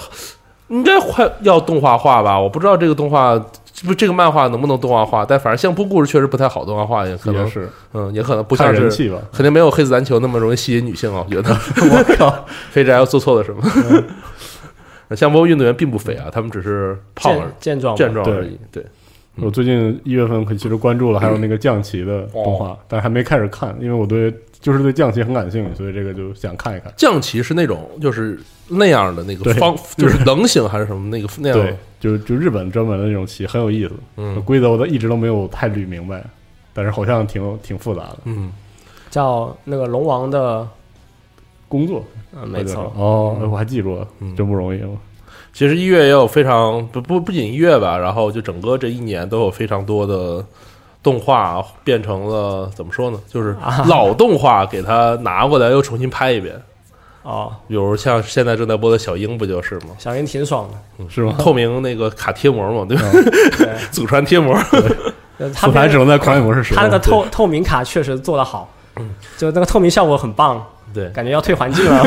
应该快要动画化吧，我不知道这个动画。不，这个漫画能不能动画化？但反正相扑故事确实不太好动画化，也可能也，是嗯，也可能不像是，人气吧。肯定没有黑子篮球那么容易吸引女性啊。我觉得 我靠，肥宅要做错了什么？相扑运动员并不肥啊，他们只是胖健壮健壮而已。对，我最近一月份可其实关注了还有那个降旗的动画，但还没开始看，因为我对就是对降旗很感兴趣，所以这个就想看一看。将棋是那种就是那样的那个对方，就是棱形还是什么那个 那样对的？，就就日本专门的那种棋很有意思，嗯规则我都一直都没有太捋明白，但是好像挺挺复杂的嗯，叫那个龙王的，工作。嗯，没错，哦，我还记住了，嗯真不容易了。其实一月也有非常不不不仅一月吧，然后就整个这一年都有非常多的动画变成了怎么说呢？就是老动画给它拿过来又重新拍一遍。哦，比如像现在正在播的小樱不就是吗？小樱挺爽的，是吗？透明那个卡贴膜嘛，对吧？对，祖传贴膜，呃他复盘只能在狂野模式使用。他那个透透明卡确实做得好，就那个透明效果很棒，对。感觉要退环境了。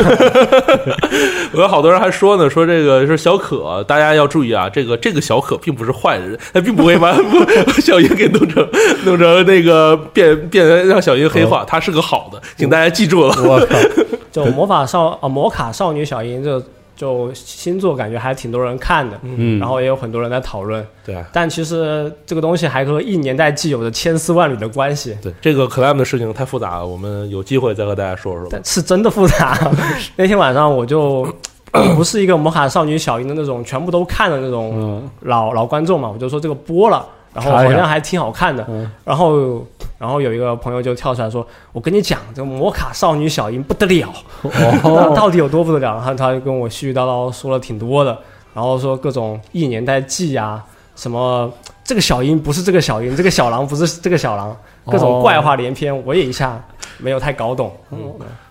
我有好多人还说呢，说这个是小可，大家要注意啊，这个这个小可并不是坏人，他并不会把 小樱给弄成弄成那个变变让小樱黑化，他是个好的，请大家记住了。我靠，就魔法少啊，魔卡少女小樱这就新作，感觉还挺多人看的，嗯，然后也有很多人在讨论。对啊，但其实这个东西还和一年代既有的千丝万缕的关系，对这个 clam 的事情太复杂了，我们有机会再和大家说说吧。但是真的复杂。那天晚上我就 不是一个魔卡少女小樱的那种全部都看的那种嗯，老老观众嘛，我就说这个播了，然后好像还挺好看的。嗯然后然后有一个朋友就跳出来说：“我跟你讲，这个魔卡少女小樱不得了，到底有多不得了？”然后他就跟我絮絮叨叨说了挺多的，然后说各种一年代记啊，什么这个小樱不是这个小樱，这个小狼不是这个小狼，各种怪话连篇，我也一下没有太搞懂。嗯，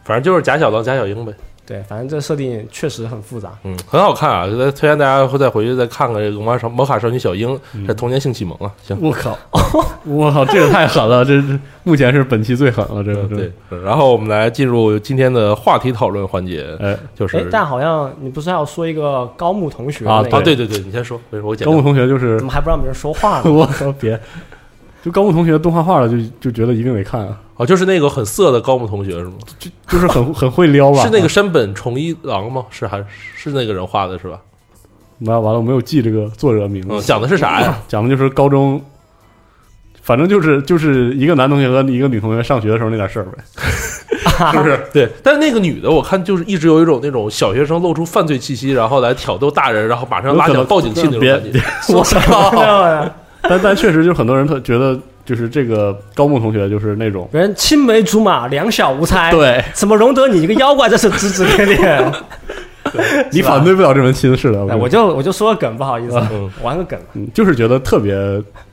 反正就是假小狼假小樱呗。对，反正这设定确实很复杂。嗯，很好看啊！再推荐大家会再回去再看看这个魔卡少魔卡少女小樱，这童年性启蒙啊。行，我靠，我靠，这个太狠了，这这目前是本期最狠了，这个嗯对。嗯然后我们来进入今天的话题讨论环节，哎，就是哎，但好像你不是还要说一个高木同学啊啊，对对对，你先说，为我高木同学就是怎么还不让别人说话呢？我靠，别，就高木同学动画画了，就就觉得一定得看啊，哦，就是那个很色的高木同学是吗？就就是很 很会撩吧？是那个山本崇一郎吗？是还是是那个人画的是吧？完完了，我没有记这个作者名嗯，字，讲的是啥呀？讲的就是高中，反正就是就是一个男同学和一个女同学上学的时候那点事儿呗，是不是？对，但是那个女的，我看就是一直有一种那种小学生露出犯罪气息，然后来挑逗大人，然后马上拉响报警器那种别感觉。我操！靠！但但确实就很多人特觉得就是这个高木同学就是那种人青梅竹马，两小无猜。，对，怎么容得你一个妖怪在这指指点点？你反对不了这门亲事的。哎，我就我就说个梗，不好意思，嗯玩个梗。嗯就是觉得特别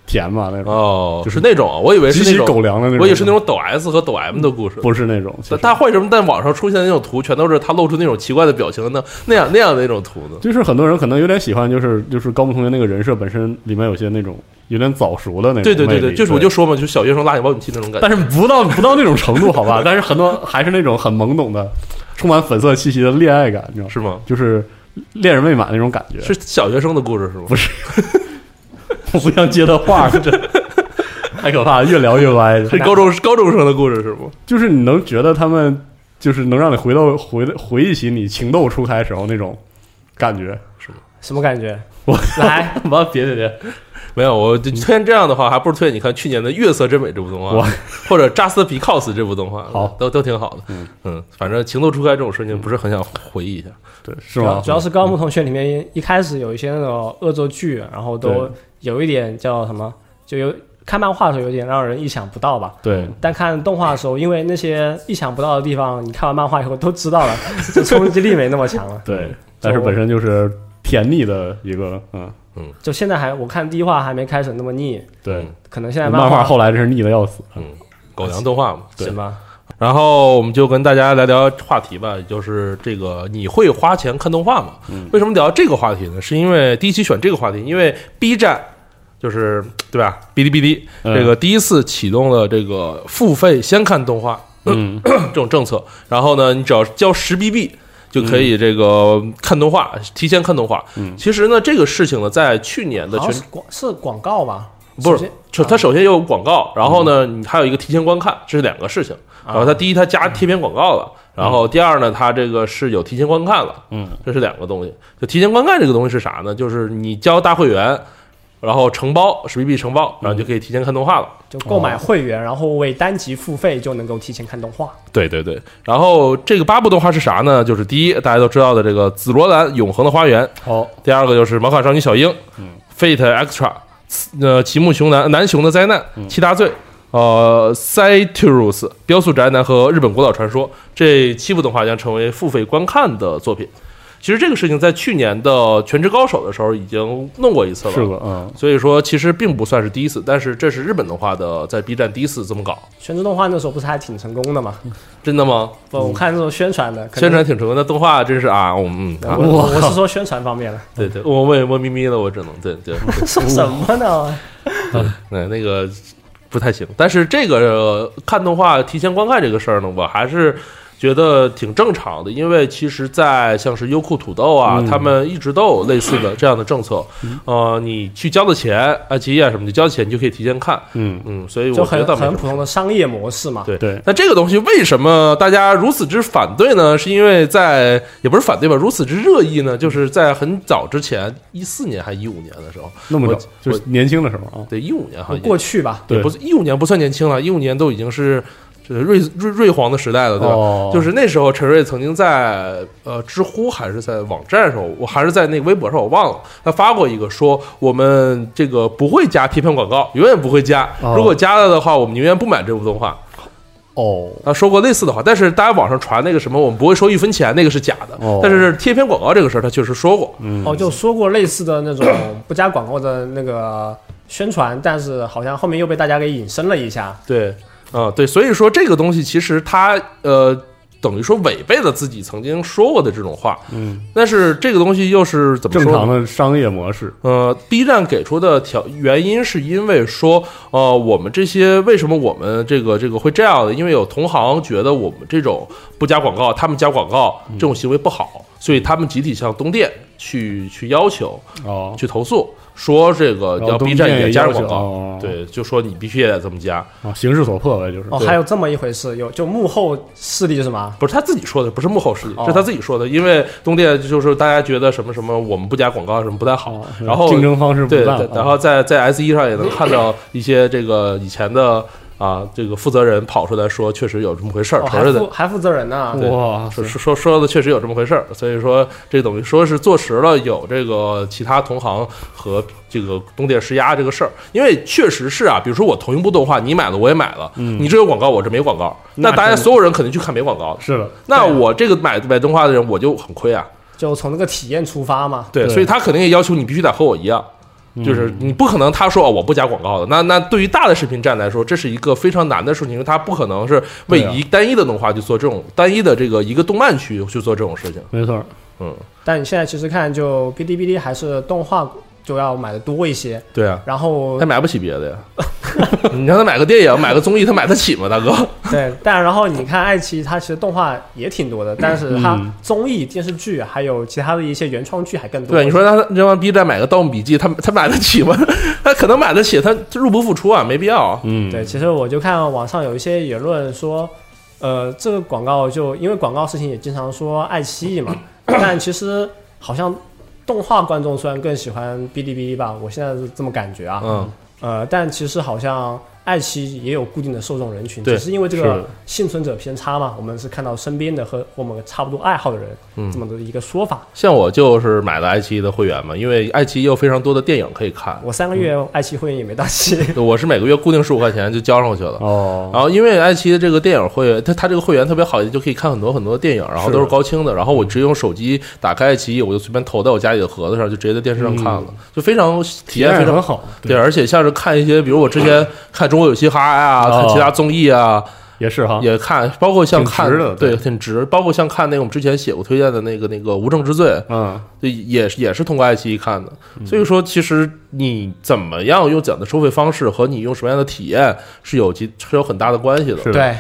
甜嘛那种，哦，就是那种啊，我以为是那种狗粮的那种，我以为是那种抖 S 和抖 M 的故事。不是那种，但他为什么在网上出现的那种图，全都是他露出那种奇怪的表情呢？那样那样的那种图呢？就是很多人可能有点喜欢，就是就是高木同学那个人设本身里面有些那种有点早熟的那种对对对对，就是我就说嘛，就小学生拉你保你器那种感觉。但是不到不到那种程度，好吧？但是很多还是那种很懵懂的，充满粉色气息的恋爱感，你知道吗？是吗？就是恋人未满那种感觉。是小学生的故事是吗？不是 我不想接他话，这 太可怕了，越聊越歪。是高中高中生的故事是吗？就是你能觉得他们就是能让你回到回回忆起你情窦初开时候那种感觉。是吗什么感觉？我来，完，别别别，没有，我就推荐这样的话，还不如推荐你看去年的《月色真美》这部动画，或者《扎斯皮考斯》这部动画，好都都挺好的。嗯嗯，反正情窦初开这种事情，不是很想回忆一下。对，是吗？主要是高木同学里面一开始有一些那种恶作剧，然后都有一点叫什么，就有看漫画的时候有点让人意想不到吧。对，但看动画的时候，因为那些意想不到的地方，你看完漫画以后都知道了，就冲击力没那么强了。对，但是本身就是甜蜜的一个，嗯，就现在还我看第一话还没开始那么腻，对。可能现在漫画画后来真是腻的要死。嗯，狗粮动画嘛。对是吗？然后我们就跟大家聊聊话题吧，也就是这个你会花钱看动画吗？嗯为什么聊这个话题呢？是因为第一期选这个话题，因为 B 站就是对吧？哔哩哔哩嗯这个第一次启动了这个付费先看动画嗯，这种政策，然后呢，你只要交十 BB。就可以这个看动画，提前看动画。嗯其实呢，这个事情呢，在去年的全是广是广告吧？不是就它首先有广告，然后呢，你还有一个提前观看，这是两个事情。然后它第一，它加贴片广告了，然后第二呢，它这个是有提前观看了，嗯，这是两个东西。就提前观看这个东西是啥呢？就是你交大会员，然后承包十 BB 承包，然后你就可以提前看动画了。就购买会员，然后为单集付费就能够提前看动画。对对对，然后这个八部动画是啥呢？就是第一，大家都知道的这个《紫罗兰永恒的花园》，哦，第二个就是《魔法少女小樱》，嗯，Fate Extra，呃，奇木熊男男熊的灾难，七大罪，呃，Citrus 雕塑宅男和日本古老传说这七部动画将成为付费观看的作品。其实这个事情在去年的《全职高手》的时候已经弄过一次了，是的，嗯，所以说其实并不算是第一次，但是这是日本动画的在 B 站第一次这么搞，全职动画那时候不是还挺成功的吗？真的吗？不，我看那种宣传的，宣传挺成功的，动画真是啊，我嗯啊，我我我是说宣传方面的，对对，我我也摸咪咪了，我只能对对。说什么呢？嗯，那个不太行。但是这个、呃看动画提前观看这个事儿呢，我还是觉得挺正常的，因为其实，在像是优酷、土豆啊，嗯。他们一直都有类似的这样的政策。呃，你去交的钱，爱奇艺啊什么的，交的钱你就可以提前看。嗯，嗯，所以我就很觉得很普通的商业模式嘛。对。对，那这个东西为什么大家如此之反对呢？是因为在也不是反对吧，如此之热议呢？就是在很早之前，一四年还一五年的时候，那么早，就是年轻的时候啊，对，一五年好像过去吧，对。不是一五年不算年轻了，一五年都已经是这个瑞瑞瑞皇的时代了，对吧？哦就是那时候陈瑞曾经在呃知乎还是在网站上，我还是在那个微博上，我忘了，他发过一个说我们这个不会加贴片广告，永远不会加，哦如果加了的话，我们宁愿不买这部动画。哦，他说过类似的话，但是大家网上传那个什么，我们不会收一分钱，那个是假的。哦但是贴片广告这个事儿，他确实说过。嗯，哦，就说过类似的那种不加广告的那个宣传，但是好像后面又被大家给引申了一下。对，啊、对，所以说这个东西其实它呃，等于说违背了自己曾经说过的这种话。嗯，但是这个东西又是怎么正说正？常的商业模式，呃，B 站给出的条原因是因为说，呃，我们这些为什么我们这个这个会这样的？因为有同行觉得我们这种不加广告，他们加广告这种行为不好，所以他们集体向东电去去要求、哦，去投诉，说这个要 B 站也加入广告，哦。对，就说你必须也得这么加。啊，形势所迫呗，就是。哦，还有这么一回事，有就幕后势力是吗？不是他自己说的，不是幕后势力，哦。是他自己说的。因为东电就是大家觉得什么什么，我们不加广告什么不太好，哦然后竞争方式不对，然后在在 S 一上也能看到一些这个以前的啊，这个负责人跑出来说，确实有这么回事儿，哦，还承认的。还负责人呢？对哇，说说说说的确实有这么回事儿，所以说这等于说是坐实了有这个其他同行和这个东电施压这个事儿，因为确实是啊，比如说我同一部动画你买了我也买了，嗯你这有广告我这没广告，那那大家所有人肯定去看没广告的，是的，那我这个买买动画的人我就很亏啊，就从那个体验出发嘛。对，对所以他肯定也要求你必须得和我一样。就是你不可能，他说哦我不加广告的，那那对于大的视频站来说，这是一个非常难的事情，因为他不可能是为一单一的动画去做这种单一的这个一个动漫区去做这种事情。没错，嗯，但你现在其实看，就哔哩哔哩还是动画就要买的多一些，对啊，然后他买不起别的呀。你让他买个电影，买个综艺，他买得起吗，大哥？对，但然后你看爱奇艺，它其实动画也挺多的，但是它嗯综艺、电视剧还有其他的一些原创剧还更多。对，你说他这帮 B 站买个《盗墓笔记》，他他买得起吗？他可能买得起，他入不敷出啊，没必要啊。嗯，对，其实我就看网上有一些言论说，呃，这个广告就因为广告事情也经常说爱奇艺嘛，但其实好像动画观众虽然更喜欢哔哩哔哩吧，我现在是这么感觉啊，嗯，呃，但其实好像爱奇艺也有固定的受众人群，对只是因为这个幸存者偏差嘛，我们是看到身边的和和我们差不多爱好的人、嗯这么的一个说法。像我就是买了爱奇艺的会员嘛，因为爱奇艺有非常多的电影可以看。我三个月爱奇艺会员也没到期，我是每个月固定十五块钱就交上去了。哦，然后因为爱奇艺的这个电影会员，它它这个会员特别好，就可以看很多很多电影，然后都是高清的。然后我直接用手机打开爱奇艺，我就随便投到我家里的盒子上，就直接在电视上看了，就非常体验非常好，对，，而且像是看一些，比如我之前 看《中国有嘻哈》呀，哦。看其他综艺啊，也是哈，也看，包括像看对。对，挺值。包括像看那个我们之前写过推荐的那个那个《无证之罪》，嗯，对，也是也是通过爱奇艺看的。所以说，其实你怎么样用怎样的收费方式和你用什么样的体验是有其是有很大的关系的。对，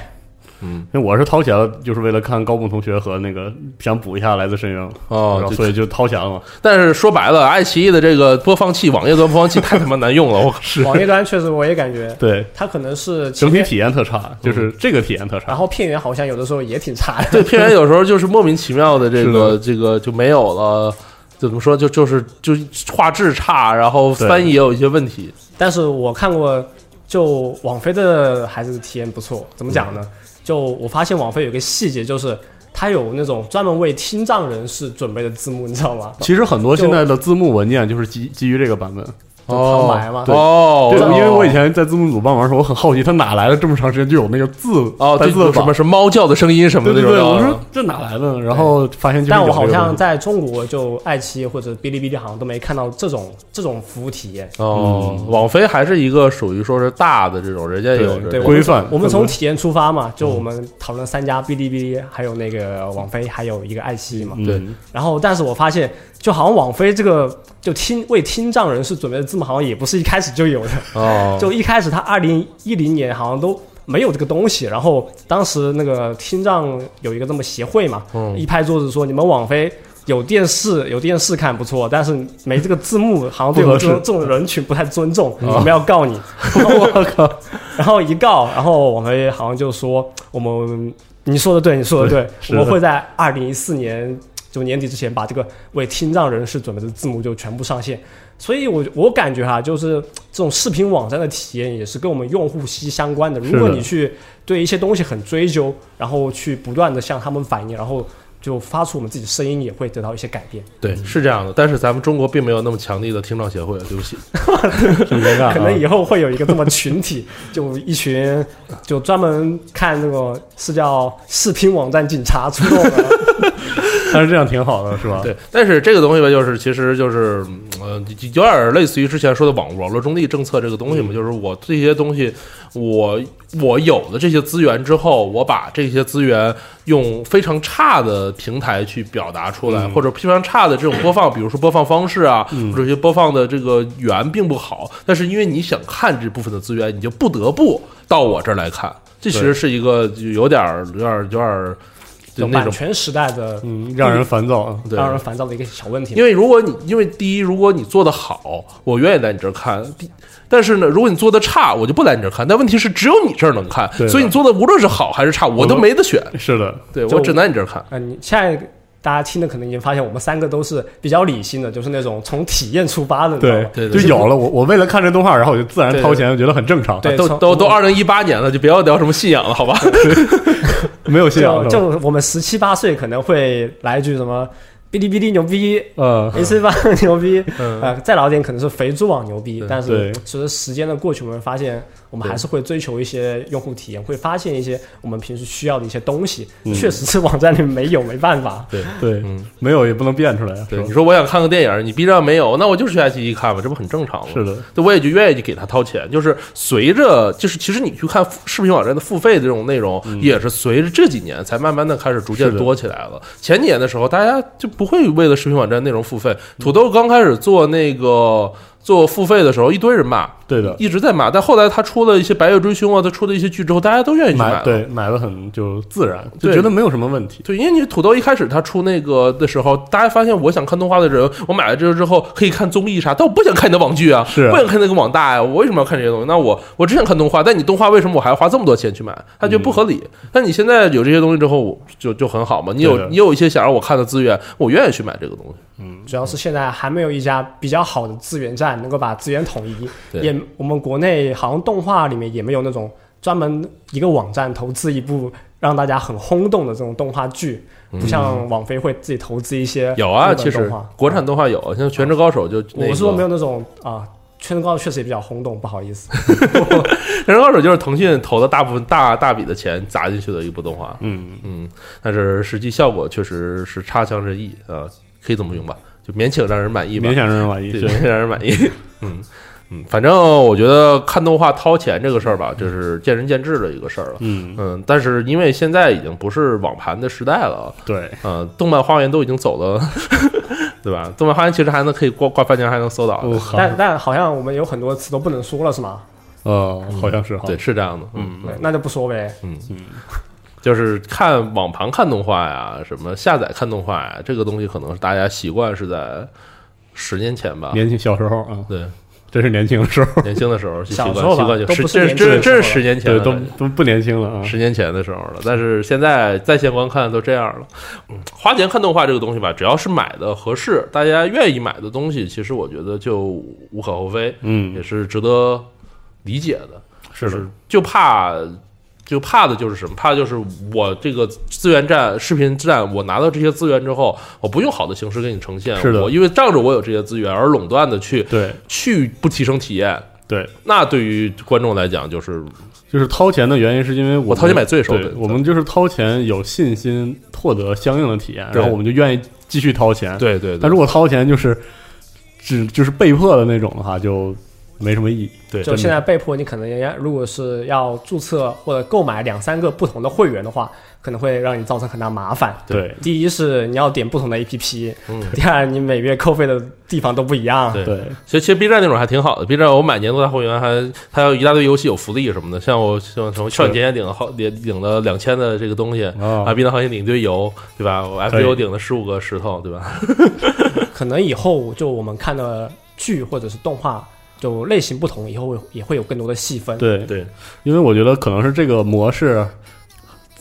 嗯，因为我是掏钱了，就是为了看高木同学和那个想补一下来自深渊，哦然后所以就掏钱了嘛。但是说白了，爱奇艺的这个播放器，网页端播放器太他妈难用了，我靠！网页端确实我也感觉 对，它可能是，整体体验特差，就是这个体验特差。然后片源好像有的时候也挺差的。对，片源 有时候就是莫名其妙的这是个这个就没有了。怎么说？就就是就画质差，然后翻译也有一些问题。但是我看过，就网飞的还是体验不错。怎么讲呢？就我发现网飞有个细节，就是它有那种专门为听障人士准备的字幕，你知道吗？其实很多现在的字幕文件就是基基于这个版本。就旁白嘛。哦，对，哦因为我以前在字幕组帮忙的时候，我很好奇，他哪来的这么长时间就有那个字哦，单字什么？是猫叫的声音什么对对对，的那种。我说这哪来的？然后发现就但我好像在中国，就爱奇艺或者哔哩哔哩好像都没看到这种这种服务体验。哦，网飞还是一个属于说是大的这种，人家有规范我们从体验出发嘛，就我们讨论三家，哔哩哔哩，还有那个网飞，还有一个爱奇艺嘛。对嗯然后，但是我发现，就好像网飞这个就听为听障人士准备的字幕，好像也不是一开始就有的。哦，就一开始他二零一零年好像都没有这个东西，然后当时那个听障有一个这么协会嘛，嗯一拍桌子说你们网飞。有电视有电视看不错，但是没这个字幕，好像对我们这种这种人群不太尊重，我们要告你。我靠，然后一告，然后网飞好像就说我们你说的对，你说的对，的我们会在二零一四年就年底之前把这个为听障人士准备的字幕就全部上线。所以我我感觉哈，就是这种视频网站的体验也是跟我们用户息息相关的。如果你去对一些东西很追究，然后去不断的向他们反映，然后就发出我们自己的声音，也会得到一些改变。对，是这样的。但是咱们中国并没有那么强力的听障协会，对不起。可能以后会有一个这么群体，就一群就专门看那个是叫视频网站警察出动的。但是这样挺好的，是吧？对，但是这个东西吧，就是其实就是呃，有点类似于之前说的网网络中立政策这个东西嘛，就是我这些东西，我我有了这些资源之后，我把这些资源用非常差的平台去表达出来，嗯。或者非常差的这种播放，比如说播放方式啊，或者一些播放的这个源并不好，但是因为你想看这部分的资源，你就不得不到我这儿来看，这其实是一个就有点儿有点儿有点儿版权时代的嗯，让人烦躁。对让人烦躁的一个小问题。因为如果你因为第一，如果你做的好，我愿意来你这儿看。第但是呢，如果你做的差，我就不来你这儿看。但问题是，只有你这儿能看，对所以你做的无论是好还是差，我都没得选。是的，对我只在你这儿看。呃，你现在大家听的可能已经发现，我们三个都是比较理性的，就是那种从体验出发的，对？对对就有了我，我为了看这动画，然后我就自然掏钱，我觉得很正常。对从都都都二零一八年了，就不要聊什么信仰了，好吧？没有信仰就就我们十七八岁可能会来一句什么。哔哩哔哩牛逼嗯，，AC 八 牛逼，嗯，呃，再老点可能是肥猪网牛逼，但是随着时间的过去，我们发现我们还是会追求一些用户体验，会发现一些我们平时需要的一些东西，嗯确实是网站里没有，没办法。对，对，嗯，没有也不能变出来啊，对，你说我想看个电影，你 B 站没有，那我就是去爱奇艺看吧，这不很正常吗？是的，对，我也就愿意给他掏钱。就是随着，就是其实你去看视频网站的付费的这种内容，也是随着这几年才慢慢的开始逐渐的多起来了。前几年的时候，大家就不会为了视频网站内容付费。土豆刚开始做那个做付费的时候，一堆人骂，对的，一直在买。但后来他出了一些《白夜追凶》啊，他出的一些剧之后，大家都愿意去买。买对买的很就自然，就觉得没有什么问题。对，因为你土豆一开始他出那个的时候，大家发现我想看动画的人，我买了这个之后可以看综艺啥，但我不想看你的网剧啊，是不想看那个网大呀，我为什么要看这些东西？那我我只想看动画，但你动画为什么我还要花这么多钱去买？他觉得不合理。但你现在有这些东西之后，我就就很好嘛。你有你有一些想让我看的资源，我愿意去买这个东西。嗯主要是现在还没有一家比较好的资源站能够把资源统一，对也我们国内好像动画里面也没有那种专门一个网站投资一部让大家很轰动的这种动画剧，不像网飞会自己投资一些嗯有啊，其实国产动画有，像《全职高手》就那个我是说没有那种啊。全职高手确实也比较轰动，不好意思。《全职高手》就是腾讯投的大部分大大笔的钱砸进去的一部动画。嗯，嗯，但是实际效果确实是差强人意啊、可以这么用吧？就勉强让人满意吧勉。强让人满意。对，勉强让人满意。嗯嗯，反正我觉得看动画掏钱这个事儿吧，就是见仁见智的一个事儿了。嗯，嗯，但是因为现在已经不是网盘的时代了，对，嗯，动漫花园都已经走了，对吧？动漫花园其实还能可以挂挂翻墙，还能搜到。哦，但但好像我们有很多词都不能说了，是吗？呃，好像是哈。对，是这样的。嗯，对，那就不说呗。嗯嗯就是看网盘看动画呀，什么下载看动画呀，这个东西可能是大家习惯是在十年前吧。年轻小时候啊，对，真是年轻的时候，年轻的时候 习惯小时候习惯就是这这这是十年前对，都都不年轻了啊。十年前的时候了，但是现在在线观看都这样了。嗯，花钱看动画这个东西吧，只要是买的合适，大家愿意买的东西，其实我觉得就无可厚非，嗯也，是值得理解的。是的就是就怕。就怕的就是什么？怕的就是我这个资源站、视频站，我拿到这些资源之后，我不用好的形式给你呈现，是的。我因为仗着我有这些资源而垄断的去对。去不提升体验，对，那对于观众来讲就是就是掏钱的原因是因为我我掏钱买罪受我们就是掏钱有信心获得相应的体验，然后我们就愿意继续掏钱。，对对对。但如果掏钱就是只就是被迫的那种的话，就没什么意义。对就现在被迫你可能要，如果是要注册或者购买两三个不同的会员的话，可能会让你造成很大麻烦。对第一是你要点不同的 APP，嗯第二你每月扣费的地方都不一样。对对其实其实 B 站那种还挺好的，B 站我买年度大会员还它有一大堆游戏有福利什么的，像我像什么少女节点领了好领领了两千的这个东西。啊，啊，冰糖行业领一堆油，对吧？我可以 FGO 顶了十五个石头，对吧？可能以后就我们看的剧或者是动画，就类型不同，以后会也会有更多的细分。对，对，因为我觉得可能是这个模式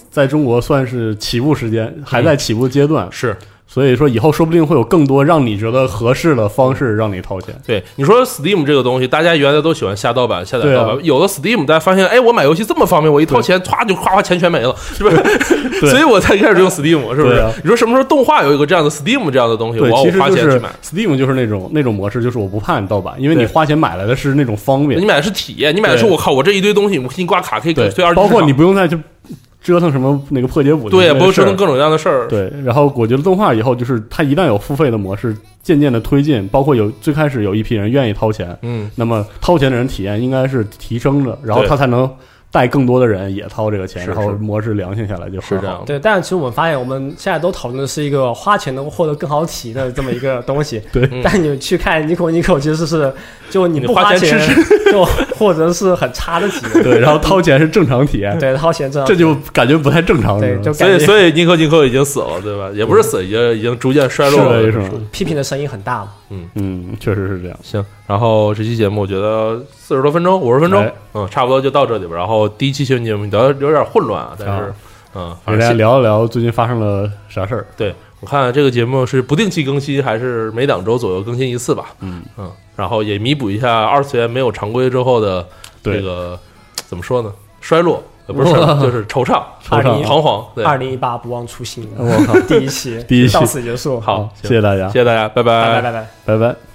在中国算是起步时间，还在起步阶段，是所以说以后说不定会有更多让你觉得合适的方式让你掏钱。对。你说 Steam 这个东西，大家原来都喜欢下盗版、下载盗版，有了 Steam，大家发现，哎，我买游戏这么方便，我一掏钱，歘就哗哗钱全没了，是不是？所以我才开始用 Steam，是不是啊？你说什么时候动画有一个这样的 Steam 这样的东西，对，我花钱去买。Steam 就是那种那种模式，就是我不怕你盗版，因为你花钱买来的是那种方便你，买的是体验，你买的是我靠，我这一堆东西，我给你挂卡可以对推二，十包括你不用再去折腾什么那个破解补丁对，不是折腾各种各样的事儿。对，然后我觉得动画以后就是它一旦有付费的模式，渐渐的推进，包括有最开始有一批人愿意掏钱，嗯，那么掏钱的人体验应该是提升的，然后他才能带更多的人也掏这个钱，然后模式良性下来就很好是这样。对，但其实我们发现，我们现在都讨论的是一个花钱能获得更好体验的这么一个东西。对嗯但你去看 Nico Nico，其实是就你你花不花钱吃就或者是很差的体验。对，然后掏钱是正常体验，对，掏钱正常这就感觉不太正常，对，是吧就所以所以尼克尼克已经死了，对吧？也不是死，已经已经逐渐衰落了，是是吗批评的声音很大嘛。嗯嗯，确实是这样。行，然后这期节目我觉得四十多分钟，五十分钟哎，嗯，差不多就到这里吧。然后第一期新闻节目聊得有点混乱啊，但是啊，嗯，给大家反正聊一聊最近发生了啥事儿。对我看这个节目是不定期更新，还是每两周左右更新一次吧？嗯嗯，然后也弥补一下二次元没有常规之后的这个怎么说呢？衰落，不是 就是惆怅、惆怅彷徨。对，二零一八不忘初心，我靠，第一期 第一期到此结束，好，谢谢大家，谢谢大家，拜拜拜拜拜。拜拜。